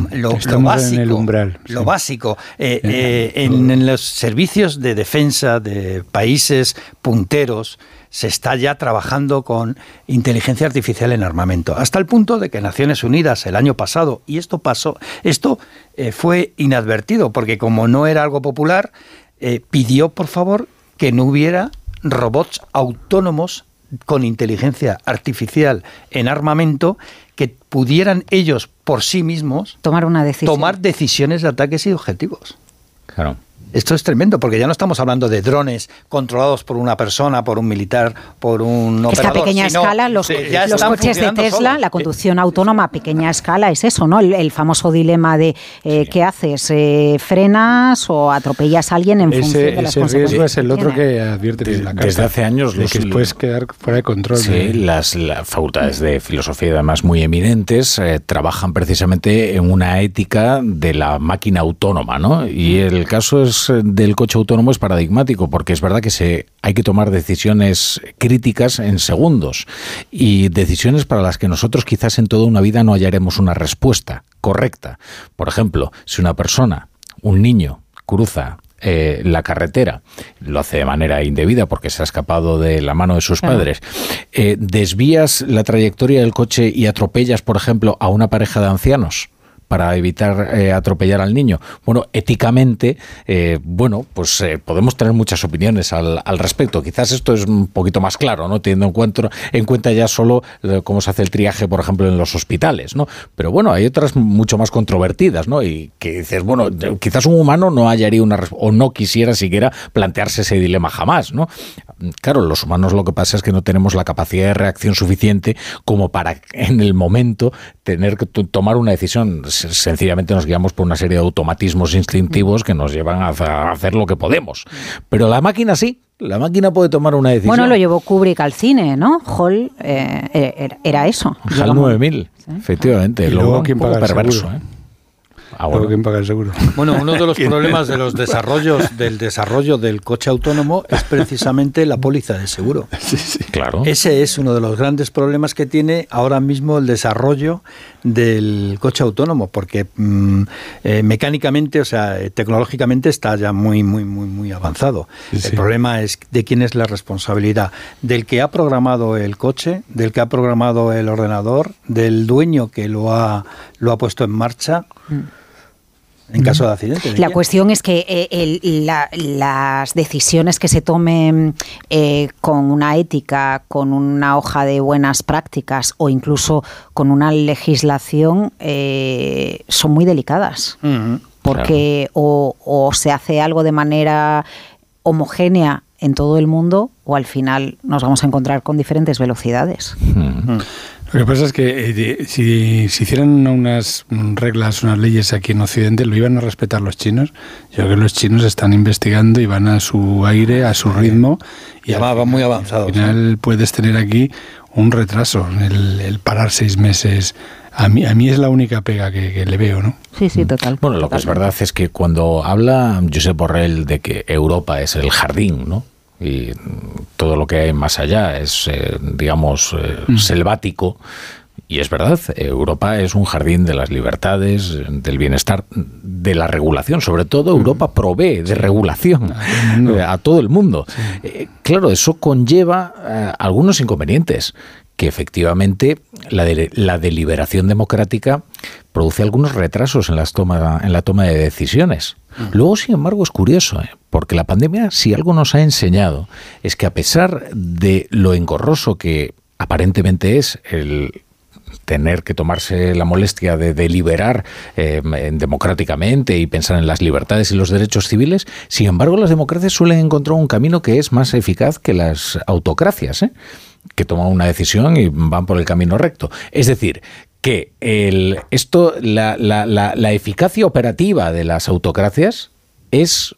básico. Lo básico. Eh, en los servicios de defensa de países punteros, se está ya trabajando con inteligencia artificial en armamento, hasta el punto de que Naciones Unidas el año pasado, y esto pasó, esto eh, fue inadvertido, porque como no era algo popular, eh, pidió por favor que no hubiera robots autónomos con inteligencia artificial en armamento que pudieran ellos por sí mismos tomar una decisión. tomar decisiones de ataques y objetivos. Claro. Esto es tremendo, porque ya no estamos hablando de drones controlados por una persona, por un militar, por un Esta operador. pequeña sino escala, los, de- ya los coches de Tesla, solos. la conducción autónoma a pequeña escala es eso, ¿no? El, el famoso dilema de eh, ¿qué haces? Eh, ¿Frenas o atropellas a alguien en función Ese, de las ese riesgo consecuencias es el otro que advierte en la carta. Desde hace años de los- que puedes quedar fuera de control. Sí, de- las, las facultades de filosofía, además muy eminentes, eh, trabajan precisamente en una ética de la máquina autónoma, ¿no? Y el caso es eh, del coche autónomo es paradigmático, porque es verdad que se hay que tomar decisiones críticas en segundos y decisiones para las que nosotros quizás en toda una vida no hallaremos una respuesta correcta. Por ejemplo, si una persona, un niño, cruza eh, la carretera, lo hace de manera indebida porque se ha escapado de la mano de sus Claro. padres, eh, desvías la trayectoria del coche y atropellas, por ejemplo, a una pareja de ancianos para evitar eh, atropellar al niño. Bueno, éticamente, eh, bueno, pues eh, podemos tener muchas opiniones al, respecto. Quizás esto es un poquito más claro, ¿no? Teniendo en cuenta, en cuenta ya solo eh, cómo se hace el triaje, por ejemplo, en los hospitales, ¿no? Pero bueno, hay otras mucho más controvertidas, ¿no? Y que dices, bueno, quizás un humano no hallaría una o no quisiera siquiera plantearse ese dilema jamás, ¿no? Claro, los humanos lo que pasa es que no tenemos la capacidad de reacción suficiente como para en el momento tener que to- tomar una decisión. S- Sencillamente nos guiamos por una serie de automatismos instintivos que nos llevan a hacer- lo que podemos. Pero la máquina sí, la máquina puede tomar una decisión. Bueno, lo llevó Kubrick al cine, ¿no? Hall eh, era- era eso. HAL Llegamos- 9000, efectivamente. Y luego luego un quién poco paga el perverso, seguro. ¿eh? Ah, bueno. ¿quién paga el seguro? Bueno, uno de los problemas de los desarrollos del desarrollo del coche autónomo es precisamente la póliza de seguro. Claro. Ese es uno de los grandes problemas que tiene ahora mismo el desarrollo del coche autónomo, porque mm, eh, mecánicamente, o sea, tecnológicamente está ya muy, muy, muy, muy avanzado. Sí, sí. El problema es de quién es la responsabilidad, del que ha programado el coche, del que ha programado el ordenador, del dueño que lo ha, lo ha puesto en marcha. En caso de accidente. ¿de La cuestión es que eh, el- la- las decisiones que se tomen eh, con una ética, con una hoja de buenas prácticas o incluso con una legislación eh, son muy delicadas. Porque o, o se hace algo de manera homogénea en todo el mundo o al final nos vamos a encontrar con diferentes velocidades. Mm. Lo que pasa es que eh, si, si hicieran unas mm, reglas, unas leyes aquí en Occidente, lo iban a respetar los chinos. Yo creo que los chinos están investigando y van a su aire, a su ritmo. Y al va- va muy avanzados, Al final puedes tener aquí un retraso, el, el parar seis meses. A mí, a mí es la única pega que, que le veo, ¿no? Sí, sí, total. Bueno, lo que es verdad es que cuando habla Josep Borrell de que Europa es el jardín, ¿no? Y mm, todo lo que hay más allá es, eh, digamos, eh, selvático. Y es verdad, Europa es un jardín de las libertades, del bienestar, de la regulación. Sobre todo Europa provee de regulación a todo el mundo. Eh, claro, eso conlleva eh, algunos inconvenientes que efectivamente la, de- la deliberación democrática produce algunos retrasos en, las toma, en la toma de decisiones. Luego, sin embargo, es curioso, ¿eh? porque la pandemia, si algo nos ha enseñado, es que a pesar de lo engorroso que aparentemente es el tener que tomarse la molestia de deliberar eh, democráticamente y pensar en las libertades y los derechos civiles, sin embargo las democracias suelen encontrar un camino que es más eficaz que las autocracias, ¿eh? Que toman una decisión y van por el camino recto. Es decir, que el, esto, la, la- la- la eficacia operativa de las autocracias es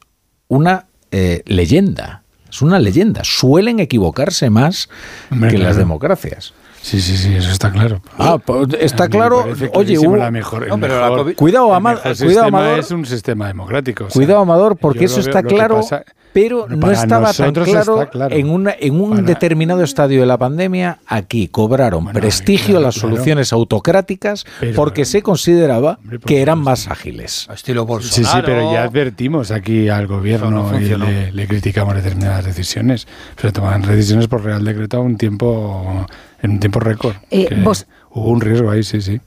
una eh, leyenda. Es una leyenda. Suelen equivocarse más Hombre, que las democracias. Sí, sí, sí, eso está claro. Ah, pues está claro. Oye, hubo- la mejor, No, pero la mejor- COVID- Cuidado, el Ama- mejor cuidado, Amador. es un sistema democrático. o sea, Cuidado, Amador, porque eso está veo- que claro, pasa- pero Bueno, no estaba tan claro, está claro. en, una, en un Para- determinado estadio de la pandemia. Aquí cobraron Bueno, prestigio claro, las claro. soluciones autocráticas Pero- porque se consideraba Hombre, por que eran más ágiles. Estilo Sí, Bolsonaro. sí, pero ya advertimos aquí al gobierno no y le, le criticamos determinadas decisiones. Se toman decisiones por Real Decreto a un tiempo, en un tiempo récord. Eh, vos- hubo un riesgo ahí, sí, sí.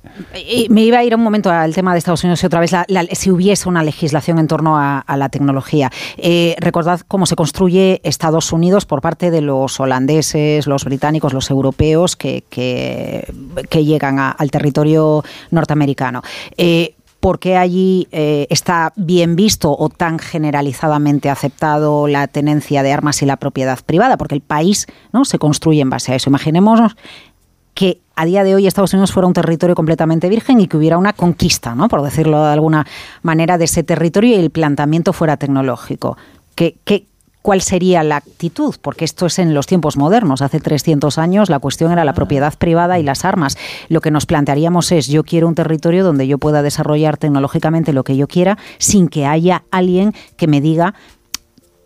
Y me iba a ir un momento al tema de Estados Unidos y otra vez, si hubiese una legislación en torno a, la tecnología. Eh, recordad cómo se construye Estados Unidos por parte de los holandeses, los británicos, los europeos que, que, llegan al territorio norteamericano. Eh, por qué allí eh, está bien visto o tan generalizadamente aceptado la tenencia de armas y la propiedad privada, porque el país ¿no? se construye en base a eso. Imaginémonos que a día de hoy Estados Unidos fuera un territorio completamente virgen y que hubiera una conquista, ¿no? por decirlo de alguna manera, de ese territorio y el planteamiento fuera tecnológico. ¿Qué, qué, cuál sería la actitud, porque esto es en los tiempos modernos. Hace 300 años la cuestión era la propiedad privada y las armas. Lo que nos plantearíamos es, yo quiero un territorio donde yo pueda desarrollar tecnológicamente lo que yo quiera sin que haya alguien que me diga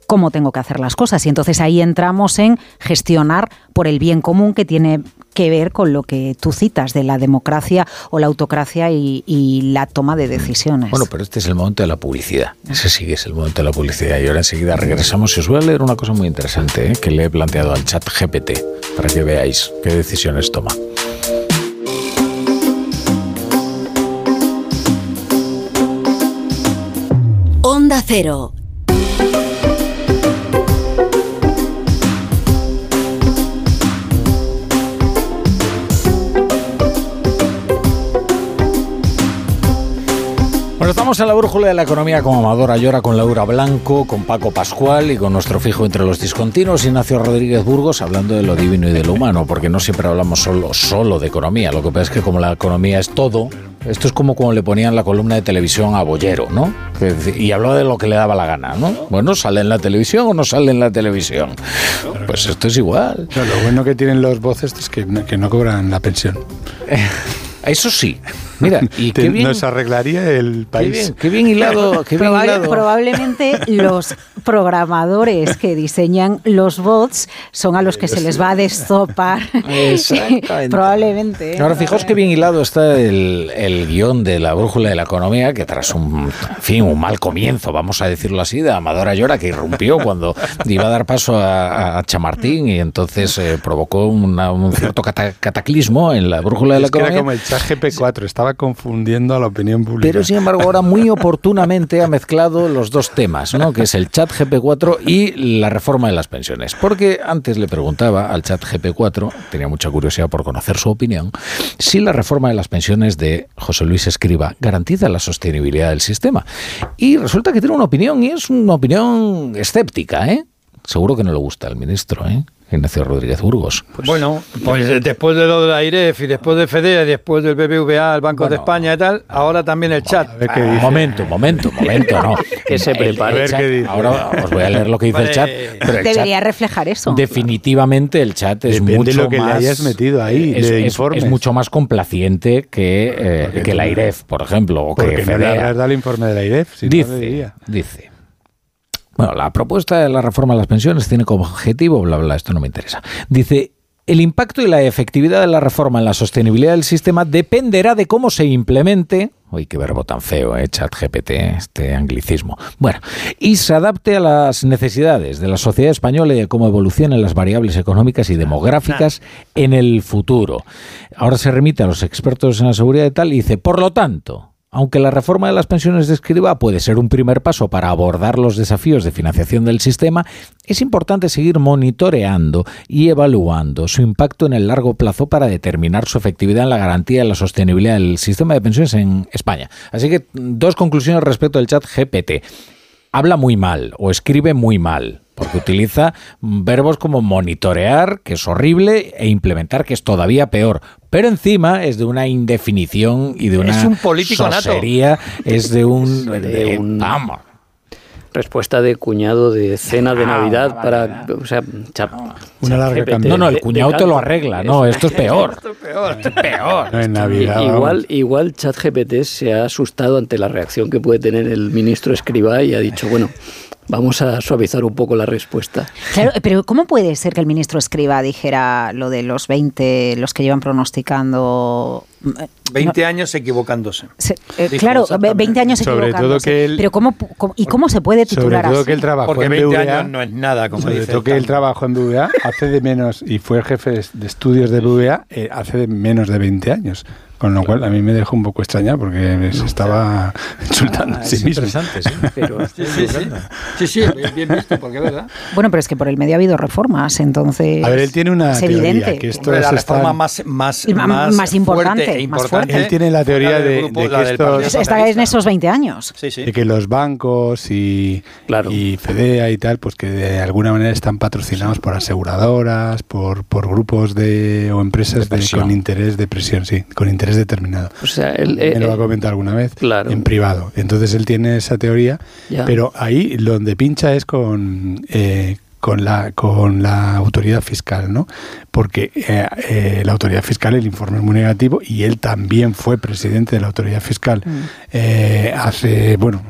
cómo tengo que hacer las cosas. Y entonces ahí entramos en gestionar por el bien común que tiene que ver con lo que tú citas de la democracia o la autocracia y, la toma de decisiones. Bueno, pero este es el momento de la publicidad. Ese sí que es el momento de la publicidad. Y ahora enseguida regresamos y os voy a leer una cosa muy interesante ¿eh? que le he planteado al chat GPT para que veáis qué decisiones toma. Onda Cero. Estamos en la brújula de la economía con Amador Ayora, con Laura Blanco, con Paco Pascual y con nuestro fijo entre los discontinuos, Ignacio Rodríguez Burgos, hablando de lo divino y de lo humano, porque no siempre hablamos solo, solo de economía. Lo que pasa es que como la economía es todo, esto es como cuando le ponían la columna de televisión a Bollero, ¿no? Y hablaba de lo que le daba la gana, ¿no? Bueno, ¿sale en la televisión o no sale en la televisión? Pues esto es igual. lo bueno que tienen los voces es que, que no cobran la pensión. Eso sí. Mira, y qué bien, nos arreglaría el país. Qué bien, hilado. Qué bien hilado. Probablemente los programadores que diseñan los bots son a los que se les va a destopar. Exactamente. probablemente. Ahora, fijaos qué bien hilado está el, el, guion de la brújula de la economía, que tras un, fin, un mal comienzo, vamos a decirlo así, de Amadora Llora, que irrumpió cuando iba a dar paso a, Chamartín y entonces eh, provocó un cierto cataclismo en la brújula de la economía. GP4, estaba confundiendo a la opinión pública. Pero sin embargo, ahora muy oportunamente ha mezclado los dos temas, ¿no? que es el chat GP4 y la reforma de las pensiones. Porque antes le preguntaba al chat GP4, tenía mucha curiosidad por conocer su opinión, si la reforma de las pensiones de José Luis Escriba garantiza la sostenibilidad del sistema. Y resulta que tiene una opinión y es una opinión escéptica, ¿eh? Seguro que no le gusta al ministro, ¿eh? Ignacio Rodríguez Burgos. Pues, bueno, pues después de lo de la IREF y después de FEDEA y después del BBVA, el Banco de España y tal, ahora también el chat. Un momento, momento, momento, no. que se prepare. Ahora os voy a leer lo que dice el chat. Debería reflejar eso. Definitivamente el chat es mucho lo que más, le hayas metido ahí es, es, mucho más complaciente que, eh, que la IREF, por ejemplo, o que FEDEA. No le el informe de la IREF, dice, dice bueno, la propuesta de la reforma de las pensiones tiene como objetivo, bla, bla, esto no me interesa. Dice, el impacto y la efectividad de la reforma en la sostenibilidad del sistema dependerá de cómo se implemente. Uy, qué verbo tan feo, eh, chat GPT, este anglicismo. Bueno, y se adapte a las necesidades de la sociedad española y de cómo evolucionen las variables económicas y demográficas en el futuro. Ahora se remite a los expertos en la seguridad y tal y dice, por lo tanto, aunque la reforma de las pensiones de escriba puede ser un primer paso para abordar los desafíos de financiación del sistema, es importante seguir monitoreando y evaluando su impacto en el largo plazo para determinar su efectividad en la garantía de la sostenibilidad del sistema de pensiones en España. Así que dos conclusiones respecto del chat GPT. Habla muy mal o escribe muy mal porque utiliza verbos como monitorear, que es horrible, e implementar, que es todavía peor. Pero encima es de una indefinición y de una es un político es de un, vamos. Respuesta de cuñado de cena de ah, Navidad para, o sea, una larga No, no, el cuñado te lo arregla. No, esto es peor. esto es peor. es peor. en Navidad. Igual, igual ChatGPT se ha asustado ante la reacción que puede tener el ministro Escribá y ha dicho, bueno, Vamos a suavizar un poco la respuesta. Claro, pero ¿cómo puede ser que el ministro escriba dijera lo de los 20, los que llevan pronosticando 20 años equivocándose. Eh, claro, 20 años sobre Todo que él, Pero ¿cómo, ¿y cómo se puede titular Sobre todo así? que el trabajo Porque en 20 BVA, años no es nada, como sobre dice todo el que el trabajo en BVA hace de menos, y fue el jefe de, de estudios de BVA, eh, hace de menos de 20 años. Con lo cual a mí me dejó un poco extrañado porque se estaba insultando a sí es mismo. interesante, sí. Pero, sí, sí, sí. Sí, sí, bien- visto, porque es verdad. Bueno, pero es que por el medio ha habido reformas, entonces. A ver, él tiene una es teoría, evidente. que esto Hombre, la es reforma más, más, más, más importante, fuerte e más importante fuerte. Él tiene la teoría de- grupo, de que estos- Está en esos 20 años. Sí, sí. de que los bancos y, Claro. y FEDEA y tal, pues que de alguna manera están patrocinados por aseguradoras, por, por grupos de o empresas De de- con interés de presión, sí, con interés determinado. O sea, él, Me lo eh, va a comentar alguna vez claro. en privado. Entonces él tiene esa teoría, Ya. pero ahí donde pincha es con eh, con la con la autoridad fiscal, ¿no? Porque eh, eh, la autoridad fiscal el informe es muy negativo y él también fue presidente de la autoridad fiscal Mm. eh, hace bueno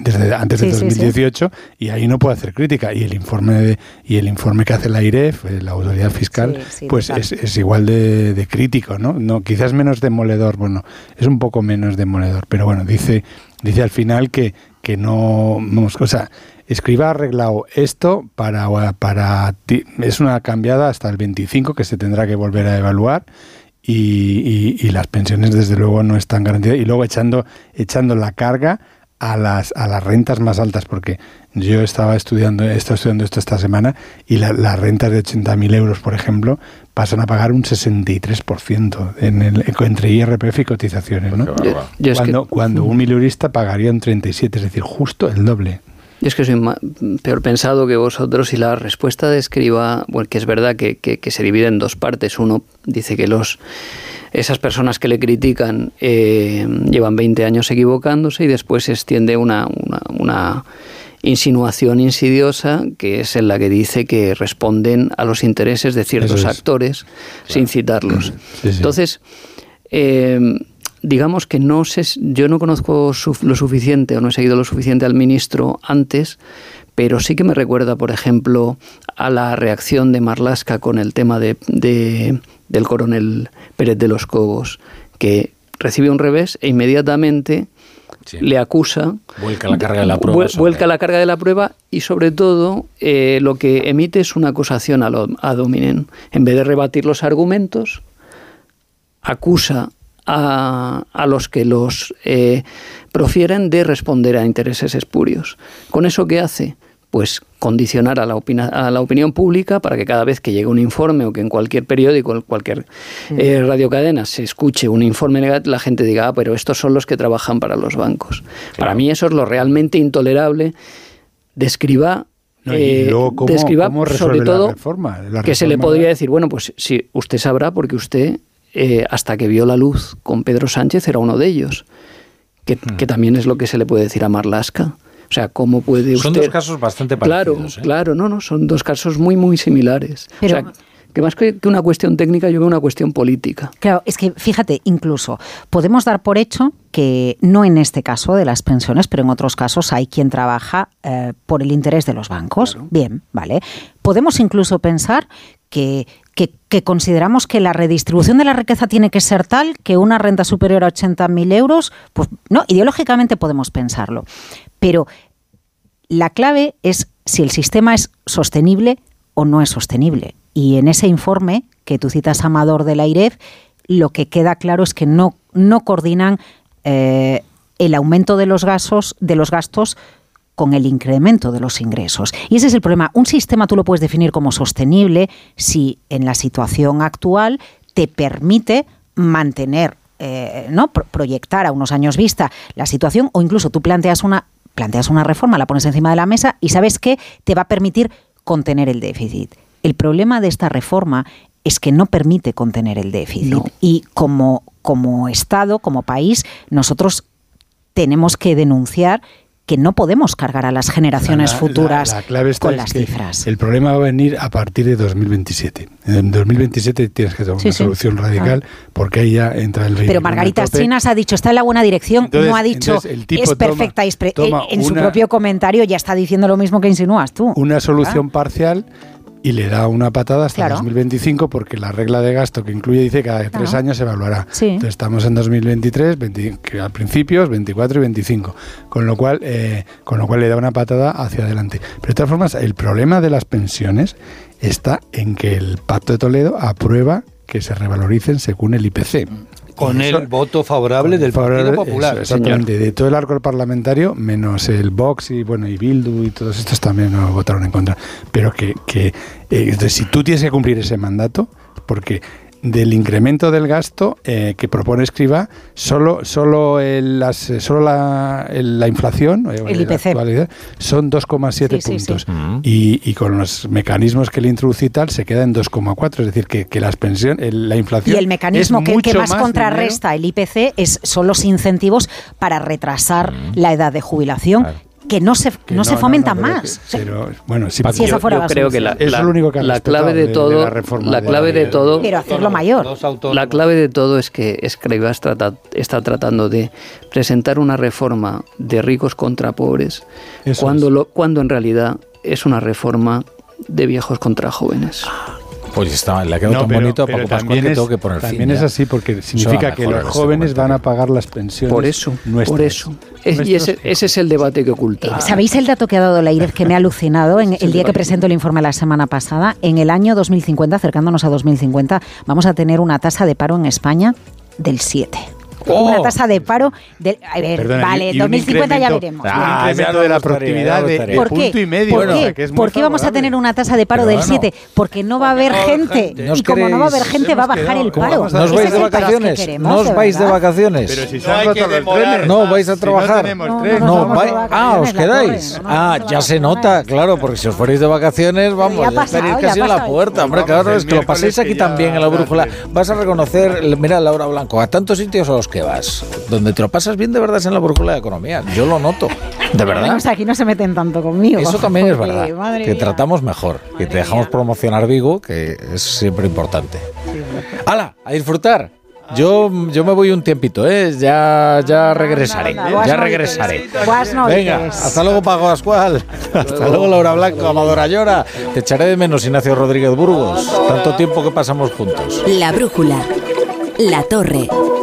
desde antes de Sí, sí, sí. 2018 y ahí no puede hacer crítica y el informe de- y el informe que hace la IREF, eh, la autoridad fiscal, pues es, es igual de, de crítico, ¿no? No, quizás menos demoledor, bueno, es un poco menos demoledor, pero bueno, dice, dice al final que, que no, vamos, o sea, Escriba ha arreglado esto para, para ti- es una cambiada hasta el 25 que se tendrá que volver a evaluar y, y- y las pensiones desde luego no están garantizadas y luego echando, echando la carga a las, a las rentas más altas, porque yo estaba estudiando, he estado estudiando esto esta semana y la- las rentas de 80.000 euros, por ejemplo, pasan a pagar un 63% en el, entre IRPF y cotizaciones. ¿no? Cuando, cuando un milurista pagaría un 37, es decir, justo el doble. Yo es que soy peor pensado que vosotros y la respuesta de Escriba, bueno, que es verdad que, que- que se divide en dos partes. Uno dice que los esas personas que le critican eh, llevan 20 años equivocándose y después se extiende una, una, una insinuación insidiosa que es en la que dice que responden a los intereses de ciertos es. actores sin citarlos. Sí, sí. Entonces, eh, digamos que no sé, yo no conozco lo suficiente o no he seguido lo suficiente al ministro antes, pero sí que me recuerda, por ejemplo, a la reacción de Marlasca con el tema de, de- del coronel Pérez de los Cobos, que recibe un revés e inmediatamente Sí. le acusa. Vuelca la carga de la prueba vuel- sobre- Vuelca la carga de la prueba y sobre todo eh, lo que emite es una acusación a, lo, a Dominen. En vez de rebatir los argumentos, acusa a, a los que los eh, profieren de responder a intereses espurios. ¿Con eso qué hace? Pues condicionar a la, opina- a la opinión pública para que cada vez que llegue un informe o que en cualquier periódico, en cualquier eh, radiocadena se escuche un informe negativo, la gente diga, ah, pero estos son los que trabajan para los bancos. Para mí eso es lo realmente intolerable de escriba No, y eh, luego, ¿cómo- de Escrivá, cómo sobre la todo reforma? La que se le podría decir, bueno, pues sí, usted sabrá porque usted eh, hasta que vio la luz con Pedro Sánchez era uno de ellos, que, Hmm. que también es lo que se le puede decir a Marlasca. O sea, ¿cómo puede usted...? Son dos casos bastante Claro, parecidos. ¿eh? claro, no, no, son dos casos muy, muy similares. Pero- o sea, que más que que una cuestión técnica, yo veo una cuestión política. Claro, es que fíjate, incluso podemos dar por hecho que no en este caso de las pensiones, pero en otros casos hay quien trabaja eh, por el interés de los bancos. Bien, vale. Podemos incluso pensar que, que, consideramos que la redistribución de la riqueza tiene que ser tal que una renta superior a 80.000 euros, pues no, ideológicamente podemos pensarlo. Pero la clave es si el sistema es sostenible o no es sostenible. Y en ese informe que tú citas, Amador de la IREF, lo que queda claro es que no, no coordinan eh, el aumento de los gastos, de los gastos con el incremento de los ingresos. Y ese es el problema. Un sistema tú lo puedes definir como sostenible si en la situación actual te permite mantener, eh, ¿no? Pro- proyectar a unos años vista la situación o incluso tú planteas una, planteas una reforma, la pones encima de la mesa y sabes que te va a permitir contener el déficit. El problema de esta reforma es que no permite contener el déficit. No. Y como, como Estado, como país, nosotros tenemos que denunciar que no podemos cargar a las generaciones La- futuras la clave está con las cifras. El problema va a venir a partir de 2027. En 2027 tienes que tomar Sí, una sí. solución radical porque ahí ya entra el Pero ridículo Margarita. Chinas ha dicho, está en la buena dirección, Entonces- no ha dicho, entonces el tipo es toma- perfecta. es pre- toma en, su propio comentario ya está diciendo lo mismo que insinúas tú. Una solución parcial y le da una patada hasta Claro. 2025 porque la regla de gasto que incluye dice que cada tres años se evaluará. Sí. Entonces estamos en 2023, 20 que al principio 24 y 25, con lo cual eh, con lo cual le da una patada hacia adelante. Pero de todas formas, el problema de las pensiones está en que el Pacto de Toledo aprueba que se revaloricen según el IPC. Con eso- el voto favorable del Partido Popular. eso, exactamente, de todo el arco parlamentario, menos el Vox y bueno y Bildu y todos estos también no votaron en contra. Pero que, que eh, entonces, si tú tienes que cumplir ese mandato, porque del incremento del gasto eh, que propone Escriba, solo solo el, las, eh, solo la, el- la inflación eh, El la IPC. son 2,7 Sí, sí, sí. puntos. Y, y con los mecanismos que le introduce y tal se queda en 2,4 es decir que, que las pensiones el- la Y inflación el mecanismo es que, que más dinero contrarresta el IPC es, son los incentivos para retrasar la edad de jubilación, que no se, Que no, se fomentan pero más. que- pero, bueno, sí, Si esa fuera la creo que la, la- es lo único que la clave de de- de todo, la reforma la de clave la- de todo, Pero hacerlo mayor. la clave de todo es que Escribá trata- está tratando de presentar una reforma de ricos contra pobres, Eso cuando es. lo, cuando en realidad es una reforma de viejos contra jóvenes. Pues está, le ha quedado No, tan pero- bonito a Paco Pascual también que es- tengo que poner fin. También es así porque significa que los ese jóvenes van a pagar las pensiones Por eso, nuestras. por eso. Es- y ese, ese es el debate que oculta. ¿Sabéis el dato que ha dado la IREF que me ha alucinado en el día que presento el informe la semana pasada? En el año 2050, acercándonos a 2050, vamos a tener una tasa de paro en España del 7. ¡Oh! Una tasa de paro del... A ver, Perdona, vale, y- y un 2050 ya incremento- veremos. un Ah, incremento ya de la productividad de, de ¿Por punto y medio. ¿Por o sea, qué? que es muy ¿Por qué vamos a tener una tasa de paro Pero del. 7? Porque no va a haber gente. ¿No Y como no va a haber gente, va a bajar el ¿Cómo paro. ¿No os vais de vacaciones? ¿No os vais de vacaciones? Pero si se No han hay que roto los demorar trenes. No, vais a trabajar. No No, no, No, ah, os quedáis. no Ah, ya se nota, claro, porque si os fuerais de vacaciones, vamos, ya estaréis casi en la puerta. Hombre, claro, es que lo paséis aquí también en la brújula. Vas a reconocer, mira, Laura Blanco, a tantos sitios a los que vas, donde te lo pasas bien de verdad es en la brújula de economía. Yo lo noto, de verdad. Bueno, o sea, aquí no se meten tanto conmigo. Eso también es verdad, madre que mía. tratamos mejor, que te dejamos promocionar Vigo, que es siempre importante. ¡Hala! ¡A disfrutar! Yo, yo me voy un tiempito, ¿eh? Ya, ya regresaré, anda, ya regresaré. Buenas noches. Venga, hasta luego Paco Pascual, hasta luego Laura Blanco, Amadora Llora. Te echaré de menos Ignacio Rodríguez Burgos, tanto tiempo que pasamos juntos. La brújula. La torre.